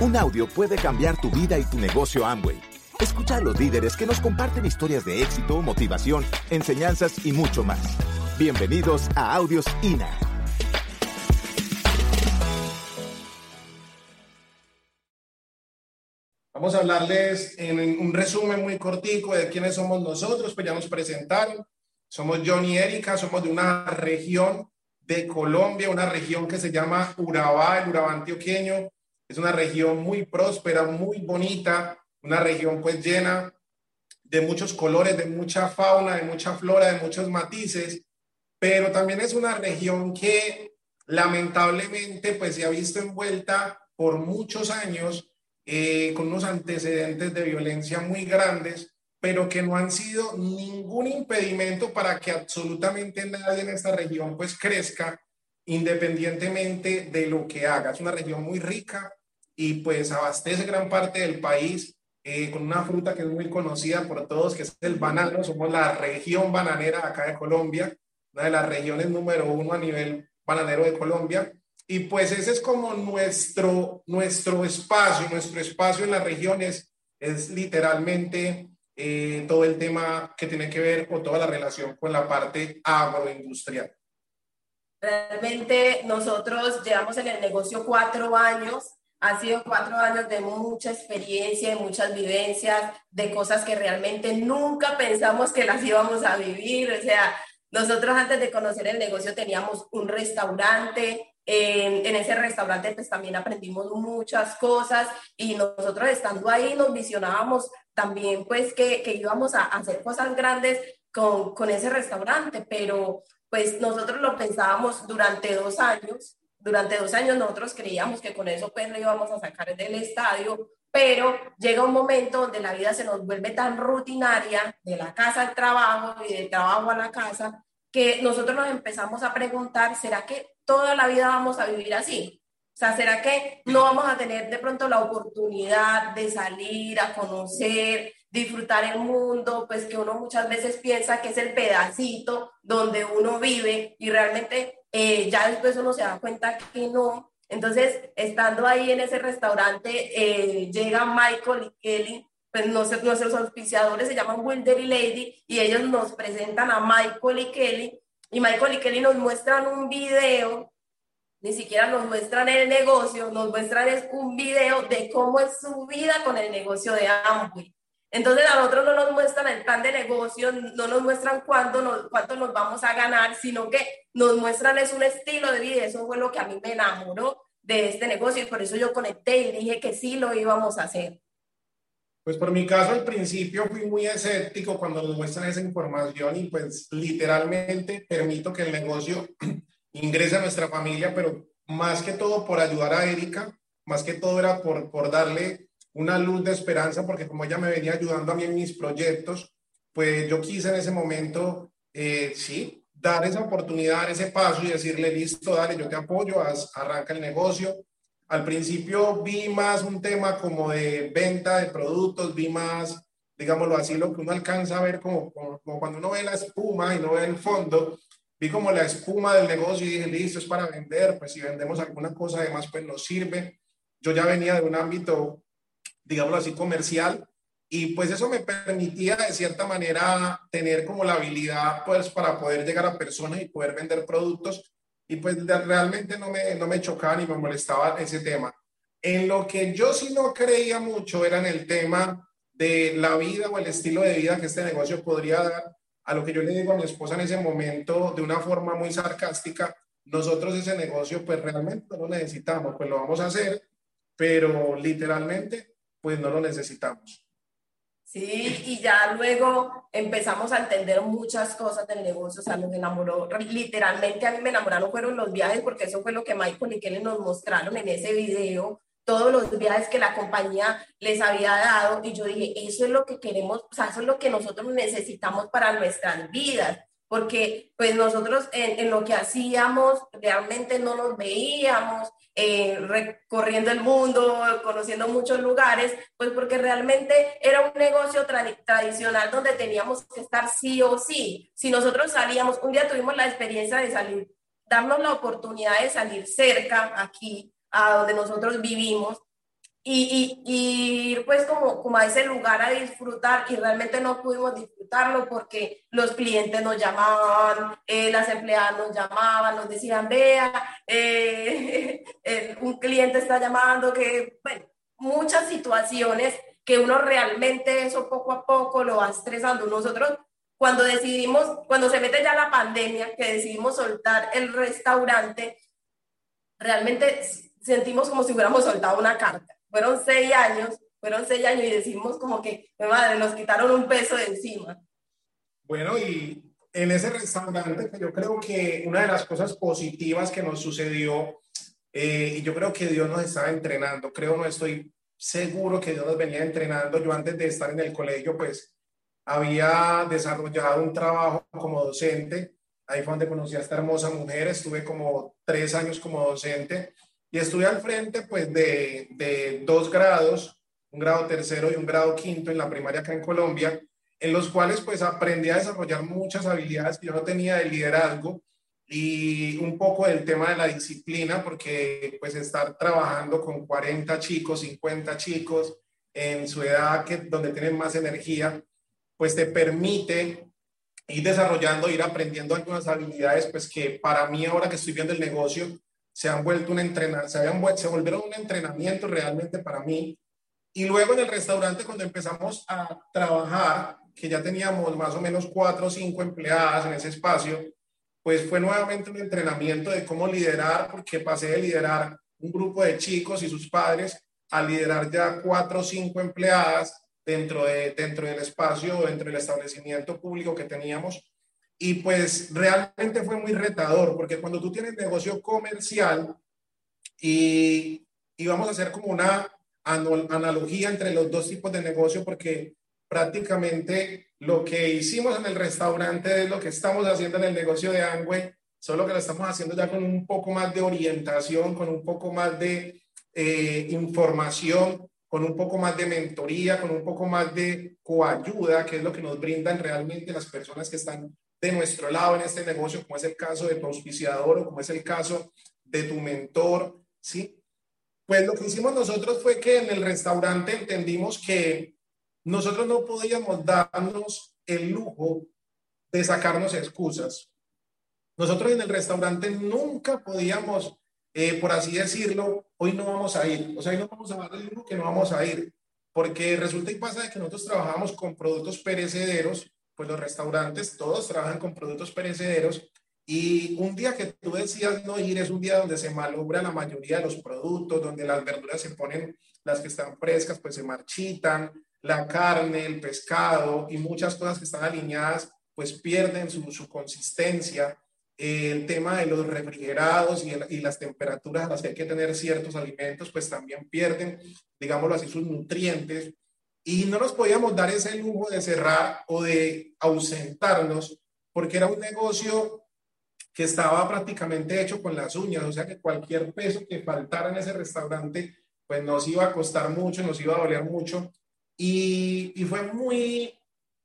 Un audio puede cambiar tu vida y tu negocio Amway. Escucha a los líderes que nos comparten historias de éxito, motivación, enseñanzas y mucho más. Bienvenidos a Audios INA. Vamos a hablarles en un resumen muy cortico de quiénes somos nosotros, pues ya nos presentaron. Somos Johnny y Erika, somos de una región de Colombia, una región que se llama Urabá, el Urabá antioqueño. Es una región muy próspera, muy bonita, una región pues llena de muchos colores, de mucha fauna, de mucha flora, de muchos matices, pero también es una región que lamentablemente pues se ha visto envuelta por muchos años eh, con unos antecedentes de violencia muy grandes pero que no han sido ningún impedimento para que absolutamente nadie en esta región pues crezca independientemente de lo que haga. Es una región muy rica y pues abastece gran parte del país eh, con una fruta que es muy conocida por todos, que es el banano. Somos la región bananera acá de Colombia, una de las regiones número uno a nivel bananero de Colombia. Y pues ese es como nuestro, nuestro espacio, nuestro espacio en las regiones es literalmente eh, todo el tema que tiene que ver con toda la relación con la parte agroindustrial. Realmente nosotros llevamos en el negocio cuatro años, ha sido cuatro años de mucha experiencia, de muchas vivencias, de cosas que realmente nunca pensamos que las íbamos a vivir. O sea, nosotros antes de conocer el negocio teníamos un restaurante, en, ese restaurante pues también aprendimos muchas cosas y nosotros estando ahí nos visionábamos también pues que, que íbamos a hacer cosas grandes con, con ese restaurante, pero pues nosotros lo pensábamos durante dos años, durante dos años nosotros creíamos que con eso pues lo íbamos a sacar del estadio, pero llega un momento donde la vida se nos vuelve tan rutinaria, de la casa al trabajo y del trabajo a la casa, que nosotros nos empezamos a preguntar, ¿será que toda la vida vamos a vivir así? O sea, ¿será que no vamos a tener de pronto la oportunidad de salir a conocer, disfrutar el mundo? Pues que uno muchas veces piensa que es el pedacito donde uno vive y realmente eh, ya después uno se da cuenta que no. Entonces, estando ahí en ese restaurante, eh, llega Michael y Kelly, pues nuestros auspiciadores se llaman Wilder y Lady y ellos nos presentan a Michael y Kelly y Michael y Kelly nos muestran un video ni siquiera nos muestran el negocio, nos muestran es un video de cómo es su vida con el negocio de Amway. Entonces a nosotros no nos muestran el plan de negocio, no nos muestran cuánto nos, cuánto nos vamos a ganar, sino que nos muestran es un estilo de vida. Eso fue lo que a mí me enamoró de este negocio y por eso yo conecté y dije que sí lo íbamos a hacer. Pues por mi caso al principio fui muy escéptico cuando nos muestran esa información y pues literalmente permito que el negocio ingresa a nuestra familia, pero más que todo por ayudar a Erika, más que todo era por, por darle una luz de esperanza, porque como ella me venía ayudando a mí en mis proyectos, pues yo quise en ese momento, eh, sí, dar esa oportunidad, dar ese paso y decirle, listo, dale, yo te apoyo, haz, arranca el negocio. Al principio vi más un tema como de venta de productos, vi más, digámoslo así, lo que uno alcanza a ver como, como, como cuando uno ve la espuma y no ve el fondo, vi como la espuma del negocio y dije, listo, es para vender, pues si vendemos alguna cosa además, pues nos sirve. Yo ya venía de un ámbito, digámoslo así, comercial y pues eso me permitía de cierta manera tener como la habilidad pues para poder llegar a personas y poder vender productos y pues realmente no me, no me chocaba ni me molestaba ese tema. En lo que yo sí no creía mucho era en el tema de la vida o el estilo de vida que este negocio podría dar a lo que yo le digo a mi esposa en ese momento de una forma muy sarcástica, nosotros ese negocio pues realmente no lo necesitamos, pues lo vamos a hacer, pero literalmente pues no lo necesitamos. Sí, y ya luego empezamos a entender muchas cosas del negocio, o sea, nos enamoró, literalmente a mí me enamoraron fueron los viajes, porque eso fue lo que Michael y Kelly nos mostraron en ese video, todos los viajes que la compañía les había dado y yo dije, eso es lo que queremos, o sea, eso es lo que nosotros necesitamos para nuestras vidas, porque pues nosotros en, lo que hacíamos realmente no nos veíamos eh, recorriendo el mundo, conociendo muchos lugares, pues porque realmente era un negocio tradicional donde teníamos que estar sí o sí. Si nosotros salíamos, un día tuvimos la experiencia de salir, darnos la oportunidad de salir cerca aquí a donde nosotros vivimos. Y, ir pues como, como a ese lugar a disfrutar y realmente no pudimos disfrutarlo porque los clientes nos llamaban, eh, las empleadas nos llamaban, nos decían, vea, eh, un cliente está llamando, que, bueno, muchas situaciones que uno realmente eso poco a poco lo va estresando. Nosotros cuando decidimos, cuando se mete ya la pandemia, que decidimos soltar el restaurante, realmente sentimos como si hubiéramos soltado una carta fueron seis años, fueron seis años y decimos como que, mi madre, nos quitaron un peso de encima. Bueno, y en ese restaurante, pues, yo creo que una de las cosas positivas que nos sucedió, eh, y yo creo que Dios nos estaba entrenando, creo, no estoy seguro que Dios nos venía entrenando. Yo antes de estar en el colegio, pues había desarrollado un trabajo como docente. Ahí fue donde conocí a esta hermosa mujer. Estuve como tres años como docente y estuve al frente pues de, de dos grados, un grado tercero y un grado quinto en la primaria acá en Colombia, en los cuales pues aprendí a desarrollar muchas habilidades que yo no tenía de liderazgo y un poco del tema de la disciplina, porque pues estar trabajando con 40 chicos, 50 chicos en su edad que, donde tienen más energía, pues te permite ir desarrollando, ir aprendiendo algunas habilidades, pues que para mí ahora que estoy viendo el negocio, se han vuelto un entrenamiento, se, habían, se volvieron un entrenamiento realmente para mí. Y luego en el restaurante, cuando empezamos a trabajar, que ya teníamos más o menos cuatro o cinco empleadas en ese espacio, pues fue nuevamente un entrenamiento de cómo liderar, porque pasé de liderar un grupo de chicos y sus padres a liderar ya cuatro o cinco empleadas dentro, de, dentro del espacio, dentro del establecimiento público que teníamos. Y pues realmente fue muy retador, porque cuando tú tienes negocio comercial y, y vamos a hacer como una analogía entre los dos tipos de negocio, porque prácticamente lo que hicimos en el restaurante es lo que estamos haciendo en el negocio de Angway, solo que lo estamos haciendo ya con un poco más de orientación, con un poco más de eh, información, con un poco más de mentoría, con un poco más de coayuda, que es lo que nos brindan realmente las personas que están de nuestro lado en este negocio, como es el caso de tu auspiciador o como es el caso de tu mentor, ¿sí? Pues lo que hicimos nosotros fue que en el restaurante entendimos que nosotros no podíamos darnos el lujo de sacarnos excusas. Nosotros en el restaurante nunca podíamos, eh, por así decirlo, hoy no vamos a ir. O sea, hoy no vamos a dar el lujo que no vamos a ir. Porque resulta y pasa de que nosotros trabajamos con productos perecederos pues los restaurantes todos trabajan con productos perecederos y un día que tú decías no ir es un día donde se malogra la mayoría de los productos, donde las verduras se ponen, las que están frescas, pues se marchitan, la carne, el pescado y muchas cosas que están alineadas, pues pierden su, su consistencia. El tema de los refrigerados y, y, las temperaturas a las que hay que tener ciertos alimentos, pues también pierden, digámoslo así, sus nutrientes. Y no nos podíamos dar ese lujo de cerrar o de ausentarnos porque era un negocio que estaba prácticamente hecho con las uñas, o sea que cualquier peso que faltara en ese restaurante, pues nos iba a costar mucho, nos iba a doler mucho. Y, y fue muy,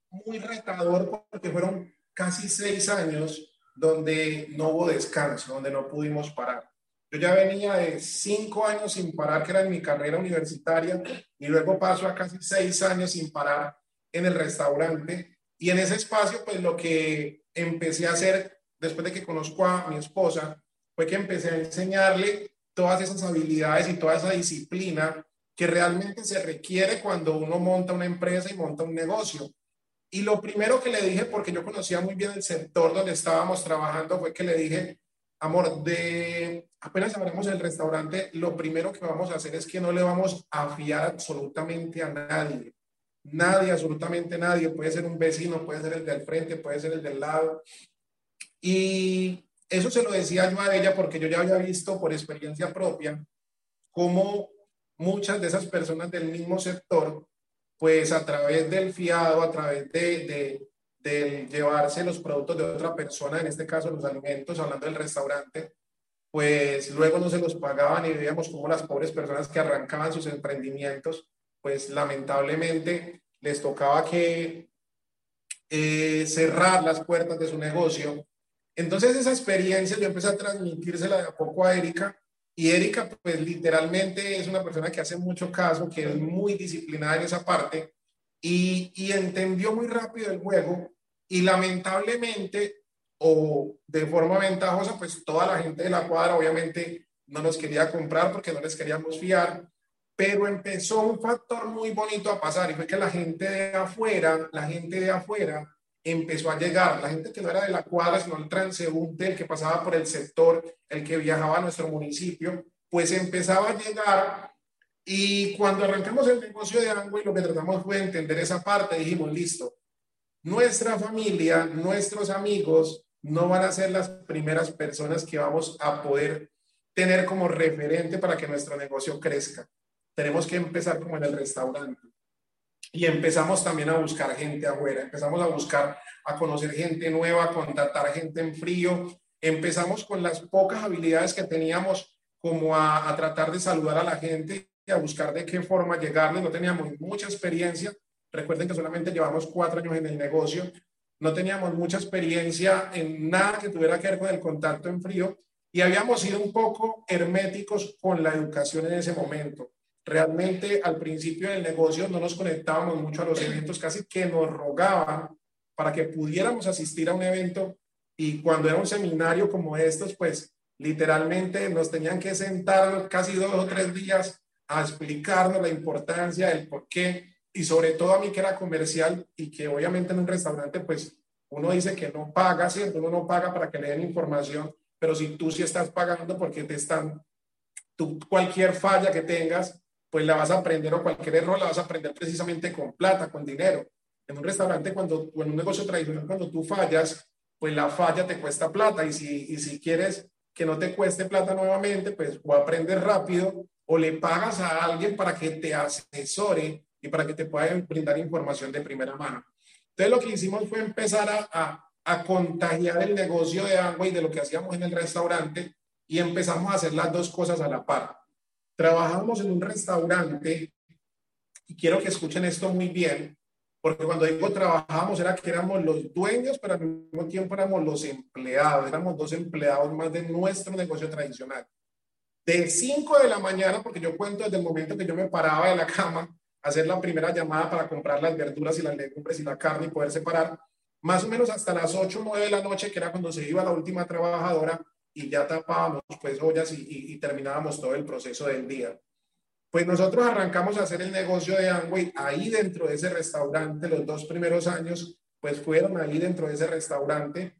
muy retador porque fueron casi seis años donde no hubo descanso, donde no pudimos parar. Yo ya venía de cinco años sin parar, que era en mi carrera universitaria, y luego paso a casi seis años sin parar en el restaurante. Y en ese espacio, pues lo que empecé a hacer después de que conozco a mi esposa, fue que empecé a enseñarle todas esas habilidades y toda esa disciplina que realmente se requiere cuando uno monta una empresa y monta un negocio. Y lo primero que le dije, porque yo conocía muy bien el sector donde estábamos trabajando, fue que le dije, Amor, de apenas abramos el restaurante, lo primero que vamos a hacer es que no le vamos a fiar absolutamente a nadie. Nadie, absolutamente nadie. Puede ser un vecino, puede ser el del frente, puede ser el del lado. Y eso se lo decía yo a ella porque yo ya había visto por experiencia propia cómo muchas de esas personas del mismo sector, pues a través del fiado, a través de, de de llevarse los productos de otra persona, en este caso los alimentos, hablando del restaurante, pues luego no se los pagaban y veíamos como las pobres personas que arrancaban sus emprendimientos, pues lamentablemente les tocaba que eh, cerrar las puertas de su negocio. Entonces esa experiencia yo empecé a transmitírsela de a poco a Erika Y Erika, pues literalmente es una persona que hace mucho caso, que es muy disciplinada en esa parte y, y entendió muy rápido el juego y lamentablemente o de forma ventajosa, pues toda la gente de la cuadra obviamente no nos quería comprar porque no les queríamos fiar, pero empezó un factor muy bonito a pasar y fue que la gente de afuera, la gente de afuera empezó a llegar, la gente que no era de la cuadra, sino el transeúnte, el que pasaba por el sector, el que viajaba a nuestro municipio, pues empezaba a llegar y cuando arrancamos el negocio de y lo que tratamos fue entender esa parte, dijimos, listo, nuestra familia, nuestros amigos no van a ser las primeras personas que vamos a poder tener como referente para que nuestro negocio crezca. Tenemos que empezar como en el restaurante. Y empezamos también a buscar gente afuera, empezamos a buscar, a conocer gente nueva, a contactar gente en frío. Empezamos con las pocas habilidades que teníamos como a, a tratar de saludar a la gente y a buscar de qué forma llegarle. No teníamos mucha experiencia. Recuerden que solamente llevamos cuatro años en el negocio. No teníamos mucha experiencia en nada que tuviera que ver con el contacto en frío y habíamos sido un poco herméticos con la educación en ese momento. Realmente al principio del negocio no nos conectábamos mucho a los eventos, casi que nos rogaban para que pudiéramos asistir a un evento y cuando era un seminario como estos, pues literalmente nos tenían que sentar casi dos o tres días a explicarnos la importancia, el por qué y sobre todo a mí que era comercial y que obviamente en un restaurante pues uno dice que no paga, ¿cierto? Uno no paga para que le den información, pero si tú sí estás pagando porque te están, tú cualquier falla que tengas, pues la vas a aprender o cualquier error la vas a aprender precisamente con plata, con dinero. En un restaurante, cuando, o en un negocio tradicional, cuando tú fallas, pues la falla te cuesta plata y si, y si quieres que no te cueste plata nuevamente, pues o aprendes rápido o le pagas a alguien para que te asesore y para que te pueda brindar información de primera mano. Entonces lo que hicimos fue empezar a, a, a contagiar el negocio de agua y de lo que hacíamos en el restaurante y empezamos a hacer las dos cosas a la par trabajamos en un restaurante y quiero que escuchen esto muy bien, porque cuando digo trabajamos era que éramos los dueños, pero al mismo tiempo éramos los empleados, éramos dos empleados más de nuestro negocio tradicional. De 5 de la mañana, porque yo cuento desde el momento que yo me paraba de la cama, hacer la primera llamada para comprar las verduras y las legumbres y la carne y poder separar, más o menos hasta las 8 o 9 de la noche, que era cuando se iba la última trabajadora, y ya tapábamos pues ollas y, y, terminábamos todo el proceso del día. Pues nosotros arrancamos a hacer el negocio de Amway ahí dentro de ese restaurante, los dos primeros años pues fueron ahí dentro de ese restaurante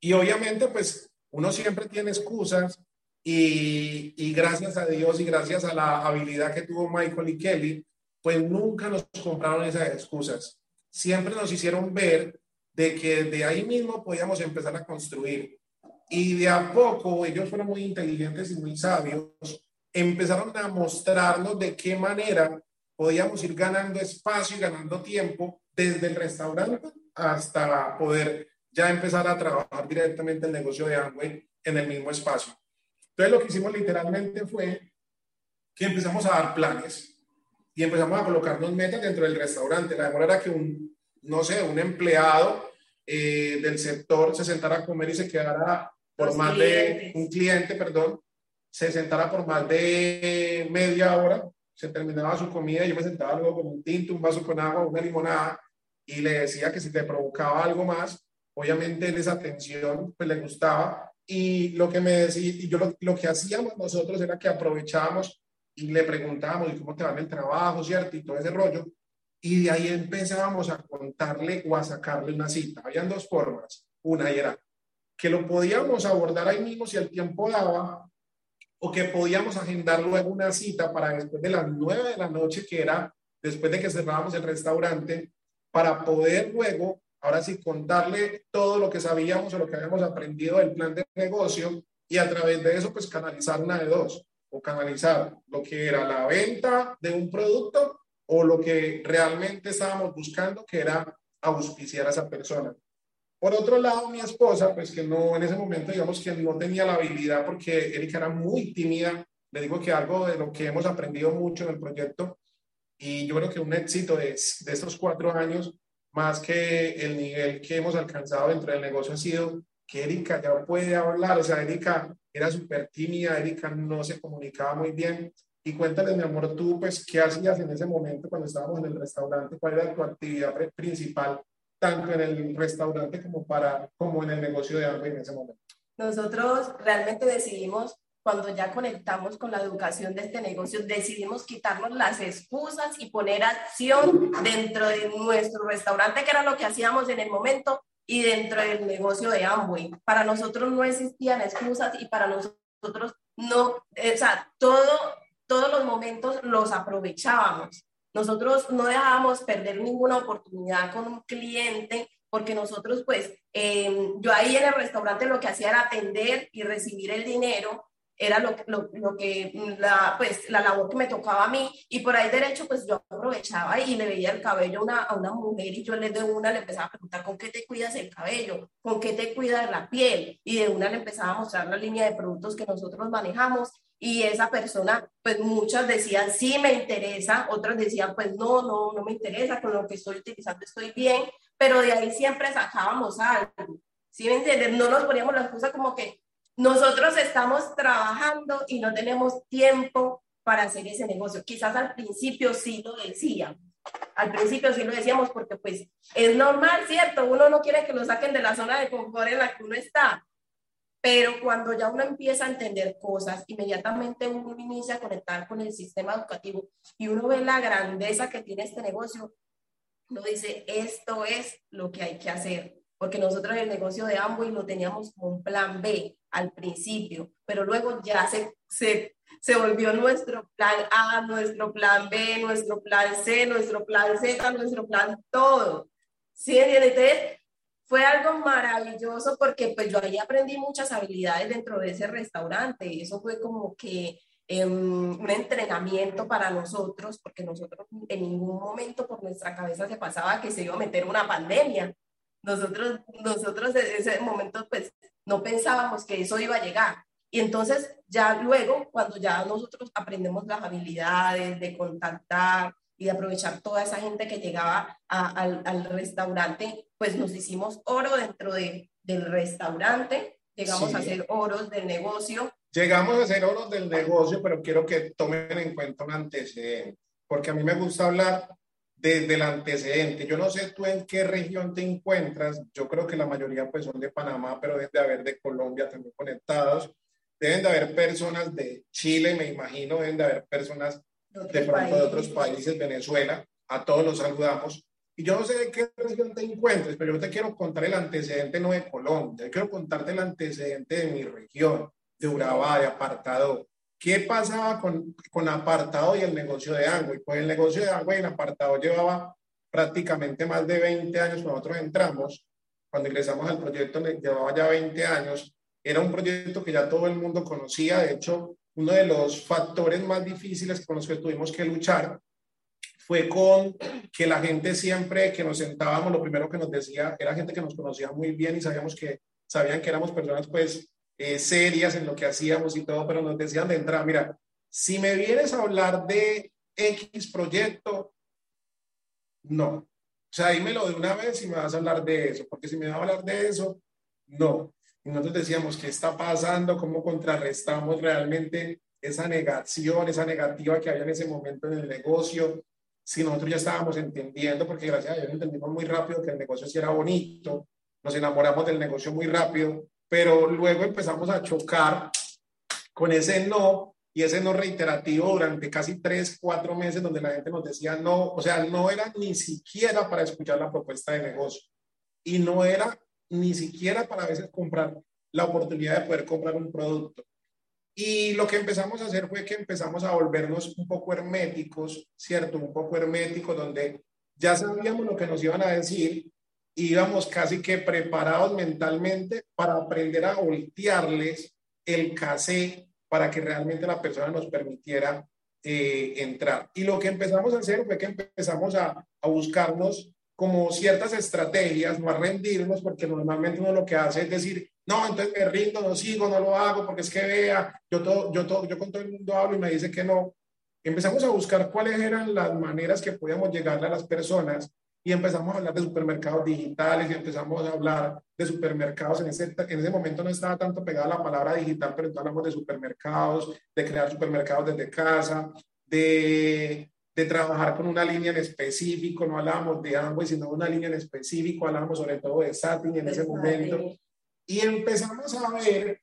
y obviamente pues uno siempre tiene excusas y, y gracias a Dios y gracias a la habilidad que tuvo Michael y Kelly, pues nunca nos compraron esas excusas. Siempre nos hicieron ver de que de ahí mismo podíamos empezar a construir. Y de a poco, ellos fueron muy inteligentes y muy sabios, empezaron a mostrarnos de qué manera podíamos ir ganando espacio y ganando tiempo desde el restaurante hasta poder ya empezar a trabajar directamente el negocio de Amway en el mismo espacio. Entonces lo que hicimos literalmente fue que empezamos a dar planes y empezamos a colocarnos metas dentro del restaurante. La demora era que un, no sé, un empleado eh, del sector se sentara a comer y se quedara por más de un cliente, perdón, se sentara por más de media hora, se terminaba su comida, yo me sentaba luego con un tinto, un vaso con agua, una limonada, y le decía que si te provocaba algo más, obviamente en esa atención pues le gustaba, y lo que me decía, y yo lo, lo que hacíamos nosotros era que aprovechábamos y le preguntábamos, ¿y cómo te va en el trabajo, cierto? Y todo ese rollo, y de ahí empezábamos a contarle o a sacarle una cita. Habían dos formas. Una era que lo podíamos abordar ahí mismo si el tiempo daba, o que podíamos agendar luego una cita para después de las nueve de la noche, que era después de que cerrábamos el restaurante, para poder luego, ahora sí, contarle todo lo que sabíamos o lo que habíamos aprendido del plan de negocio y a través de eso, pues canalizar una de dos, o canalizar lo que era la venta de un producto o lo que realmente estábamos buscando, que era auspiciar a esa persona. Por otro lado, mi esposa, pues que no, en ese momento, digamos que no tenía la habilidad porque Erika era muy tímida. Le digo que algo de lo que hemos aprendido mucho en el proyecto y yo creo que un éxito de, de estos cuatro años, más que el nivel que hemos alcanzado dentro del negocio, ha sido que Erika ya puede hablar. O sea, Erika era súper tímida, Erika no se comunicaba muy bien. Y cuéntales, mi amor, tú, pues, ¿qué hacías en ese momento cuando estábamos en el restaurante? ¿Cuál era tu actividad principal, tanto en el restaurante como, para, como en el negocio de algo en ese momento? Nosotros realmente decidimos, cuando ya conectamos con la educación de este negocio, decidimos quitarnos las excusas y poner acción dentro de nuestro restaurante, que era lo que hacíamos en el momento, y dentro del negocio de Amway. Para nosotros no existían excusas y para nosotros no, o sea, todo, todos los momentos los aprovechábamos. Nosotros no dejábamos perder ninguna oportunidad con un cliente porque nosotros, pues, eh, yo ahí en el restaurante lo que hacía era atender y recibir el dinero era lo, lo, lo, que, la, pues, la labor que me tocaba a mí, y por ahí derecho, pues yo aprovechaba y le veía el cabello a una, a una mujer y yo le de una le empezaba a preguntar con qué te cuidas el cabello, con qué te cuidas la piel, y de una le empezaba a mostrar la línea de productos que nosotros manejamos, y esa persona, pues muchas decían, sí, me interesa, otras decían, pues no, no, no me interesa, con lo que estoy utilizando estoy bien, pero de ahí siempre sacábamos algo, ¿sí me? No nos poníamos la excusa como que, nosotros estamos trabajando y no tenemos tiempo para hacer ese negocio. Quizás al principio sí lo decíamos. Al principio sí lo decíamos porque pues es normal, ¿cierto? Uno no quiere que lo saquen de la zona de confort en la que uno está. Pero cuando ya uno empieza a entender cosas, inmediatamente uno inicia a conectar con el sistema educativo y uno ve la grandeza que tiene este negocio, uno dice, esto es lo que hay que hacer porque nosotros el negocio de Amway lo teníamos como un plan B al principio, pero luego ya se, se, se volvió nuestro plan A, nuestro plan B, nuestro plan C, nuestro plan Z, nuestro plan todo. ¿Sí? Entonces, fue algo maravilloso porque pues yo ahí aprendí muchas habilidades dentro de ese restaurante. Eso fue como que em, un entrenamiento para nosotros, porque nosotros en ningún momento por nuestra cabeza se pasaba que se iba a meter una pandemia. Nosotros, nosotros en ese momento pues no pensábamos que eso iba a llegar. Y entonces ya luego, cuando ya nosotros aprendemos las habilidades de contactar y de aprovechar toda esa gente que llegaba al, al, restaurante, pues nos hicimos oro dentro de, del restaurante, llegamos a ser oros del negocio. Llegamos a ser oros del negocio, pero quiero que tomen en cuenta un antecedente, porque a mí me gusta hablar desde el antecedente. Yo no sé tú en qué región te encuentras, yo creo que la mayoría pues son de Panamá, pero deben de haber de Colombia también conectados. Deben de haber personas de Chile, me imagino, deben de haber personas de pronto de otros países, Venezuela. A todos los saludamos. Y yo no sé de qué región te encuentres, pero yo te quiero contar el antecedente no de Colombia, yo quiero contarte el antecedente de mi región, de Urabá, de Apartado, ¿Qué pasaba con, con apartado y el negocio de agua? Y pues el negocio de agua y el apartado llevaba prácticamente más de 20 años cuando nosotros entramos. Cuando ingresamos al proyecto llevaba ya 20 años. Era un proyecto que ya todo el mundo conocía. De hecho, uno de los factores más difíciles con los que tuvimos que luchar fue con que la gente siempre que nos sentábamos, lo primero que nos decía era gente que nos conocía muy bien y sabíamos que sabían que éramos personas pues eh, serias en lo que hacíamos y todo, pero nos decían de entrada, mira, si me vienes a hablar de X proyecto, no. O sea, dímelo de una vez y me vas a hablar de eso, porque si me vas a hablar de eso, no. Y nosotros decíamos, ¿qué está pasando? ¿Cómo contrarrestamos realmente esa negación, esa negativa que había en ese momento en el negocio? Si nosotros ya estábamos entendiendo, porque gracias a Dios entendimos muy rápido que el negocio sí era bonito, nos enamoramos del negocio muy rápido, pero luego empezamos a chocar con ese no y ese no reiterativo durante casi tres, cuatro meses donde la gente nos decía no, o sea, no era ni siquiera para escuchar la propuesta de negocio y no era ni siquiera para a veces comprar la oportunidad de poder comprar un producto. Y lo que empezamos a hacer fue que empezamos a volvernos un poco herméticos, ¿cierto? Un poco herméticos, donde ya sabíamos lo que nos iban a decir, íbamos casi que preparados mentalmente para aprender a voltearles el casé para que realmente la persona nos permitiera eh, entrar. Y lo que empezamos a hacer fue que empezamos a, a buscarnos como ciertas estrategias, no a rendirnos, porque normalmente uno lo que hace es decir, no, entonces me rindo, no sigo, no lo hago, porque es que vea, yo, todo, yo, todo, yo con todo el mundo hablo y me dice que no. Empezamos a buscar cuáles eran las maneras que podíamos llegarle a las personas y empezamos a hablar de supermercados digitales y empezamos a hablar de supermercados. En ese, en ese momento no estaba tanto pegada la palabra digital, pero entonces hablamos de supermercados, de crear supermercados desde casa, de, de trabajar con una línea en específico, no hablábamos de Amway, sino de una línea en específico, hablábamos sobre todo de Satin en ese momento. Y empezamos a ver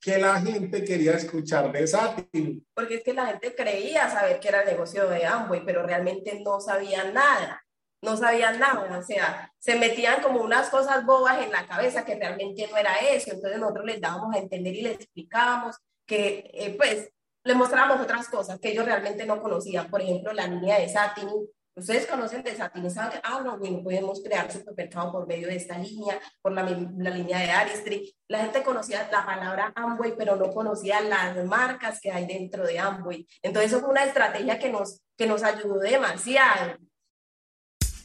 que la gente quería escuchar de Satin. Porque es que la gente creía saber que era el negocio de Amway, pero realmente no sabían nada no sabían nada, o sea, se metían como unas cosas bobas en la cabeza que realmente no era eso, entonces nosotros les dábamos a entender y les explicábamos que, eh, pues, les mostrábamos otras cosas que ellos realmente no conocían, por ejemplo, la línea de Satin, ustedes conocen de Satin, saben, ah, no, bueno, podemos crear supermercado por medio de esta línea, por la, la línea de Aristry, la gente conocía la palabra Amway, pero no conocía las marcas que hay dentro de Amway, entonces eso fue una estrategia que nos, que nos ayudó demasiado,